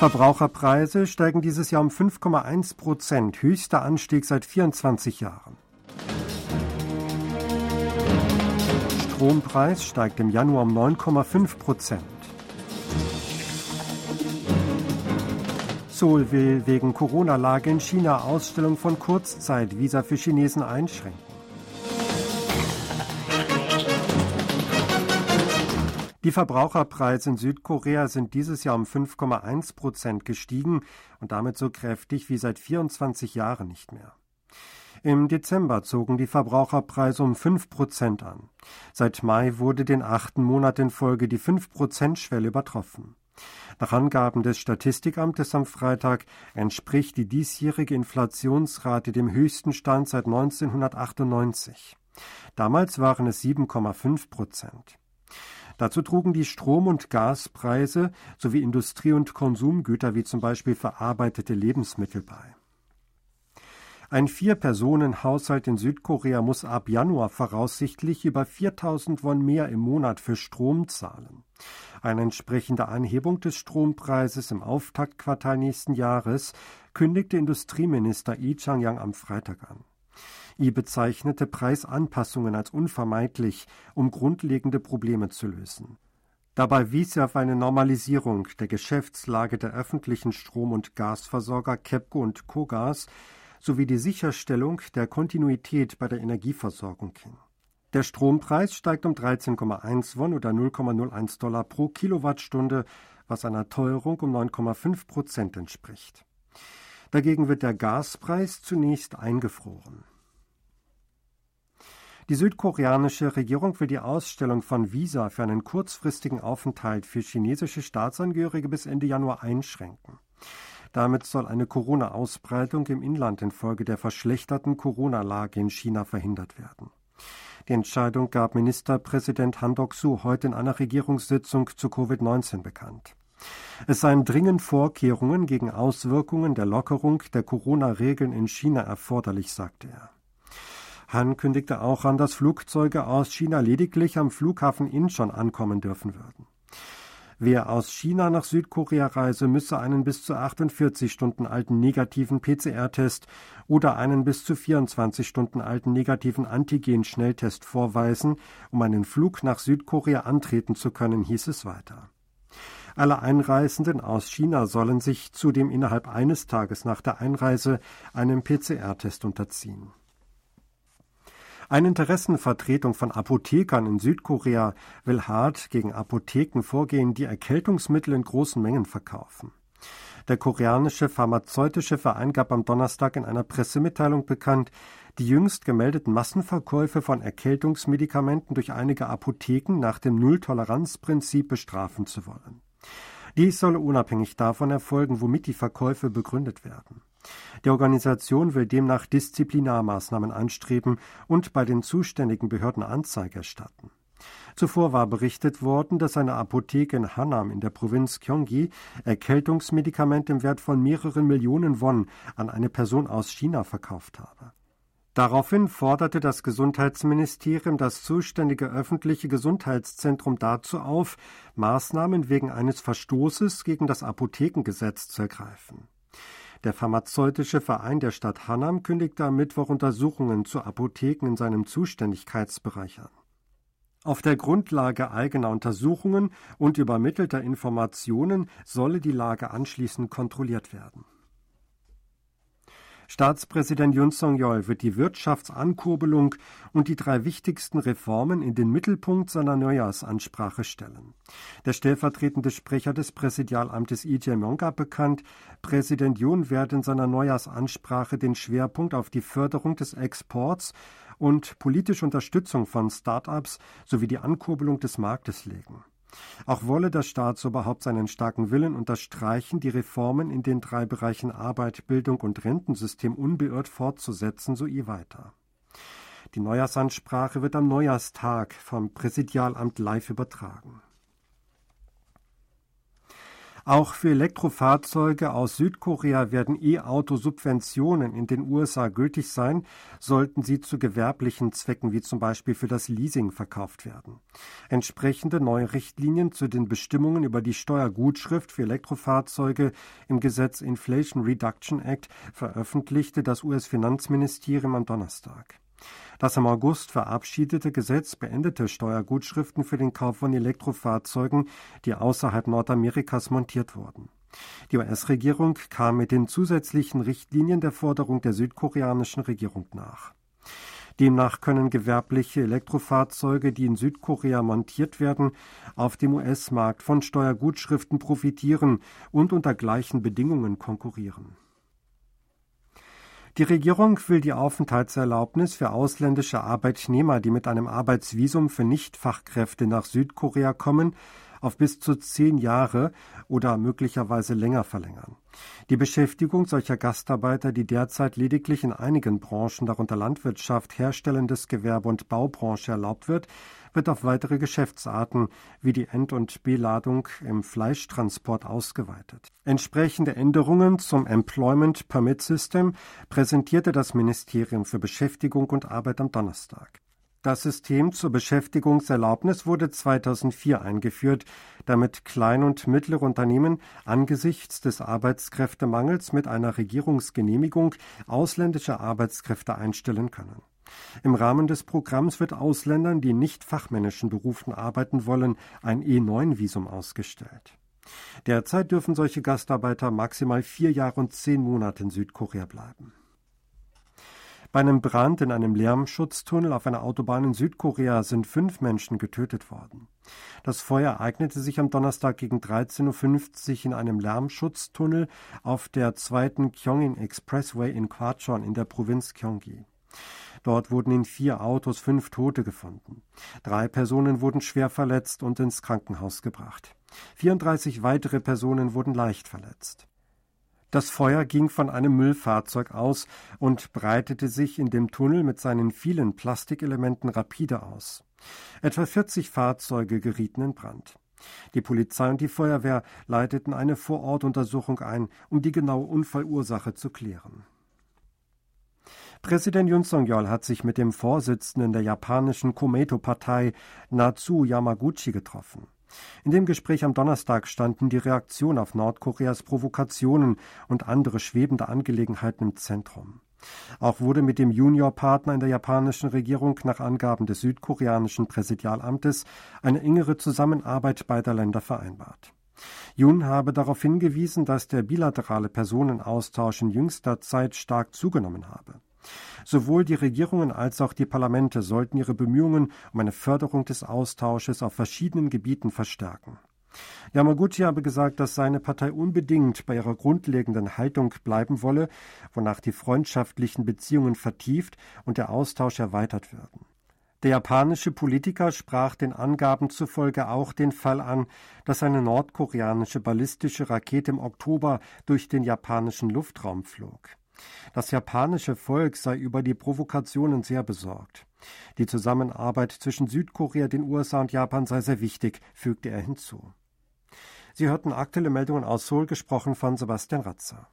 Verbraucherpreise steigen dieses Jahr um 5,1 Prozent, höchster Anstieg seit 24 Jahren. Strompreis steigt im Januar um 9,5 Prozent. Seoul will wegen Corona-Lage in China Ausstellung von Kurzzeit-Visa für Chinesen einschränken. Die Verbraucherpreise in Südkorea sind dieses Jahr um 5,1 Prozent gestiegen und damit so kräftig wie seit 24 Jahren nicht mehr. Im Dezember zogen die Verbraucherpreise um 5 Prozent an. Seit Mai wurde den achten Monat in Folge die 5-Prozent-Schwelle übertroffen. Nach Angaben des Statistikamtes am Freitag entspricht die diesjährige Inflationsrate dem höchsten Stand seit 1998. Damals waren es 7,5 Prozent. Dazu trugen die Strom- und Gaspreise sowie Industrie- und Konsumgüter wie zum Beispiel verarbeitete Lebensmittel bei. Ein Vier-Personen-Haushalt in Südkorea muss ab Januar voraussichtlich über 4000 Won mehr im Monat für Strom zahlen. Eine entsprechende Anhebung des Strompreises im Auftaktquartal nächsten Jahres kündigte Industrieminister Lee Chang-yang am Freitag an. I bezeichnete Preisanpassungen als unvermeidlich, um grundlegende Probleme zu lösen. Dabei wies er auf eine Normalisierung der Geschäftslage der öffentlichen Strom- und Gasversorger KEPCO und KOGAS sowie die Sicherstellung der Kontinuität bei der Energieversorgung hin. Der Strompreis steigt um 13,1 Won oder 0,01 Dollar pro Kilowattstunde, was einer Teuerung um 9,5 Prozent entspricht. Dagegen wird der Gaspreis zunächst eingefroren. Die südkoreanische Regierung will die Ausstellung von Visa für einen kurzfristigen Aufenthalt für chinesische Staatsangehörige bis Ende Januar einschränken. Damit soll eine Corona-Ausbreitung im Inland infolge der verschlechterten Corona-Lage in China verhindert werden. Die Entscheidung gab Ministerpräsident Han Dok-soo heute in einer Regierungssitzung zu Covid-19 bekannt. Es seien dringend Vorkehrungen gegen Auswirkungen der Lockerung der Corona-Regeln in China erforderlich, sagte er. Han kündigte auch an, dass Flugzeuge aus China lediglich am Flughafen Incheon ankommen dürfen würden. Wer aus China nach Südkorea reise, müsse einen bis zu 48 Stunden alten negativen PCR-Test oder einen bis zu 24 Stunden alten negativen Antigen-Schnelltest vorweisen, um einen Flug nach Südkorea antreten zu können, hieß es weiter. Alle Einreisenden aus China sollen sich zudem innerhalb eines Tages nach der Einreise einem PCR-Test unterziehen. Eine Interessenvertretung von Apothekern in Südkorea will hart gegen Apotheken vorgehen, die Erkältungsmittel in großen Mengen verkaufen. Der koreanische pharmazeutische Verein gab am Donnerstag in einer Pressemitteilung bekannt, die jüngst gemeldeten Massenverkäufe von Erkältungsmedikamenten durch einige Apotheken nach dem Nulltoleranzprinzip bestrafen zu wollen. Dies solle unabhängig davon erfolgen, womit die Verkäufe begründet werden. Die Organisation will demnach Disziplinarmaßnahmen anstreben und bei den zuständigen Behörden Anzeige erstatten. Zuvor war berichtet worden, dass eine Apotheke in Hanam in der Provinz Gyeonggi Erkältungsmedikamente im Wert von mehreren Millionen Won an eine Person aus China verkauft habe. Daraufhin forderte das Gesundheitsministerium das zuständige öffentliche Gesundheitszentrum dazu auf, Maßnahmen wegen eines Verstoßes gegen das Apothekengesetz zu ergreifen. Der pharmazeutische Verein der Stadt Hannam kündigte am Mittwoch Untersuchungen zu Apotheken in seinem Zuständigkeitsbereich an. Auf der Grundlage eigener Untersuchungen und übermittelter Informationen solle die Lage anschließend kontrolliert werden. Staatspräsident Yun Song-yeol wird die Wirtschaftsankurbelung und die drei wichtigsten Reformen in den Mittelpunkt seiner Neujahrsansprache stellen. Der stellvertretende Sprecher des Präsidialamtes Lee Jae-myung gab bekannt, Präsident Yun werde in seiner Neujahrsansprache den Schwerpunkt auf die Förderung des Exports und politische Unterstützung von Start-ups sowie die Ankurbelung des Marktes legen. Auch wolle der Staatsoberhaupt seinen starken Willen unterstreichen, die Reformen in den drei Bereichen Arbeit, Bildung und Rentensystem unbeirrt fortzusetzen, so i weiter. Die Neujahrsansprache wird am Neujahrstag vom Präsidialamt live übertragen. Auch für Elektrofahrzeuge aus Südkorea werden E-Auto-Subventionen in den USA gültig sein, sollten sie zu gewerblichen Zwecken wie zum Beispiel für das Leasing verkauft werden. Entsprechende neue Richtlinien zu den Bestimmungen über die Steuergutschrift für Elektrofahrzeuge im Gesetz Inflation Reduction Act veröffentlichte das US-Finanzministerium am Donnerstag. Das im August verabschiedete Gesetz beendete Steuergutschriften für den Kauf von Elektrofahrzeugen, die außerhalb Nordamerikas montiert wurden. Die US-Regierung kam mit den zusätzlichen Richtlinien der Forderung der südkoreanischen Regierung nach. Demnach können gewerbliche Elektrofahrzeuge, die in Südkorea montiert werden, auf dem US-Markt von Steuergutschriften profitieren und unter gleichen Bedingungen konkurrieren. Die Regierung will die Aufenthaltserlaubnis für ausländische Arbeitnehmer, die mit einem Arbeitsvisum für Nichtfachkräfte nach Südkorea kommen, auf bis zu zehn Jahre oder möglicherweise länger verlängern. Die Beschäftigung solcher Gastarbeiter, die derzeit lediglich in einigen Branchen, darunter Landwirtschaft, herstellendes Gewerbe und Baubranche erlaubt wird, wird auf weitere Geschäftsarten wie die End- und Beladung im Fleischtransport ausgeweitet. Entsprechende Änderungen zum Employment Permit System präsentierte das Ministerium für Beschäftigung und Arbeit am Donnerstag. Das System zur Beschäftigungserlaubnis wurde 2004 eingeführt, damit Klein- und mittlere Unternehmen angesichts des Arbeitskräftemangels mit einer Regierungsgenehmigung ausländische Arbeitskräfte einstellen können. Im Rahmen des Programms wird Ausländern, die nicht fachmännischen Berufen arbeiten wollen, ein E9-Visum ausgestellt. Derzeit dürfen solche Gastarbeiter maximal vier Jahre und zehn Monate in Südkorea bleiben. Bei einem Brand in einem Lärmschutztunnel auf einer Autobahn in Südkorea sind fünf Menschen getötet worden. Das Feuer ereignete sich am Donnerstag gegen 13.50 Uhr in einem Lärmschutztunnel auf der zweiten Kyongin Expressway in Kwachon in der Provinz Gyeonggi. Dort wurden in vier Autos fünf Tote gefunden. Drei Personen wurden schwer verletzt und ins Krankenhaus gebracht. 34 weitere Personen wurden leicht verletzt. Das Feuer ging von einem Müllfahrzeug aus und breitete sich in dem Tunnel mit seinen vielen Plastikelementen rapide aus. Etwa 40 Fahrzeuge gerieten in Brand. Die Polizei und die Feuerwehr leiteten eine Vorortuntersuchung ein, um die genaue Unfallursache zu klären. Präsident Yun Song-yeol hat sich mit dem Vorsitzenden der japanischen Komeito-Partei Natsu Yamaguchi getroffen. In dem Gespräch am Donnerstag standen die Reaktion auf Nordkoreas Provokationen und andere schwebende Angelegenheiten im Zentrum. Auch wurde mit dem Juniorpartner in der japanischen Regierung nach Angaben des südkoreanischen Präsidialamtes eine engere Zusammenarbeit beider Länder vereinbart. Jun habe darauf hingewiesen, dass der bilaterale Personenaustausch in jüngster Zeit stark zugenommen habe. Sowohl die Regierungen als auch die Parlamente sollten ihre Bemühungen um eine Förderung des Austausches auf verschiedenen Gebieten verstärken. Yamaguchi habe gesagt, dass seine Partei unbedingt bei ihrer grundlegenden Haltung bleiben wolle, wonach die freundschaftlichen Beziehungen vertieft und der Austausch erweitert werden. Der japanische Politiker sprach den Angaben zufolge auch den Fall an, dass eine nordkoreanische ballistische Rakete im Oktober durch den japanischen Luftraum flog. Das japanische Volk sei über die Provokationen sehr besorgt. Die Zusammenarbeit zwischen Südkorea, den USA und Japan sei sehr wichtig, fügte er hinzu. Sie hörten aktuelle Meldungen aus Seoul, gesprochen von Sebastian Ratzer.